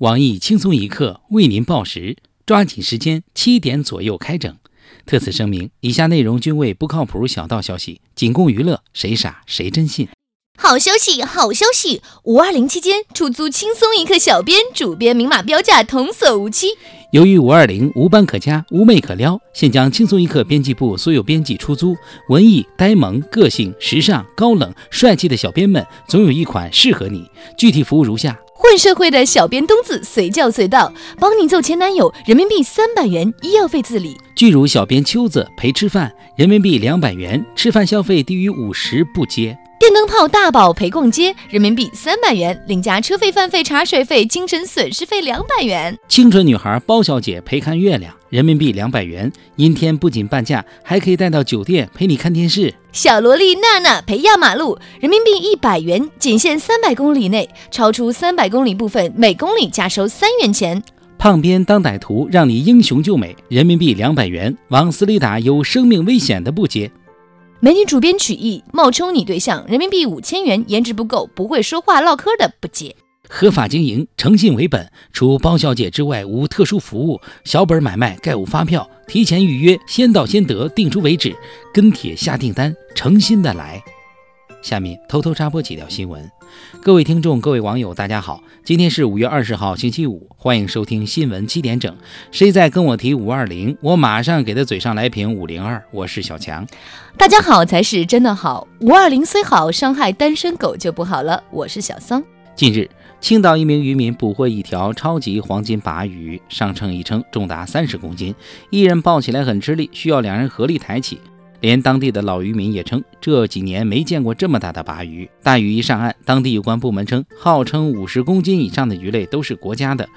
网易轻松一刻为您报时，抓紧时间，七点左右开整。特此声明，以下内容均为不靠谱小道消息，仅供娱乐，谁傻谁真信。好消息，好消息！五二零期间出租轻松一刻小编、主编明码标价，童叟无欺。由于五二零无班可加，无妹可撩，现将轻松一刻编辑部所有编辑出租，文艺、呆萌、个性、时尚、高冷、帅气的小编们，总有一款适合你。具体服务如下。混社会的小编东子随叫随到，帮你揍前男友，人民币三百元，医药费自理。巨乳小编秋子陪吃饭，人民币两百元，吃饭消费低于五十不接。电灯泡大宝陪逛街，人民币三百元，另加车费、饭费、茶水费、精神损失费两百元。清纯女孩包小姐陪看月亮，人民币两百元，阴天不仅半价，还可以带到酒店陪你看电视。小萝莉娜娜陪压马路，人民币一百元，仅限三百公里内，超出三百公里部分每公里加收三元钱。胖编当歹徒，让你英雄救美，人民币两百元，往死里打有生命危险的不接。美女主编曲艺冒充你对象，人民币五千元，颜值不够，不会说话唠嗑的不接。合法经营，诚信为本，除包小姐之外无特殊服务，小本买卖概无发票，提前预约，先到先得，定出为止，跟帖下订单，诚心的来。下面偷偷插播几条新闻。各位听众，各位网友，大家好，今天是五月二十号，星期五，欢迎收听新闻七点整。谁再跟我提五二零，我马上给他嘴上来瓶五零二。我是小强，大家好才是真的好。五二零虽好，伤害单身狗就不好了。我是小桑。近日，青岛一名渔民捕获一条超级黄金鲅鱼，上秤一称重达三十公斤，一人抱起来很吃力，需要两人合力抬起。连当地的老渔民也称，这几年没见过这么大的鲅鱼。大鱼一上岸，当地有关部门称，号称五十公斤以上的鱼类都是国家的。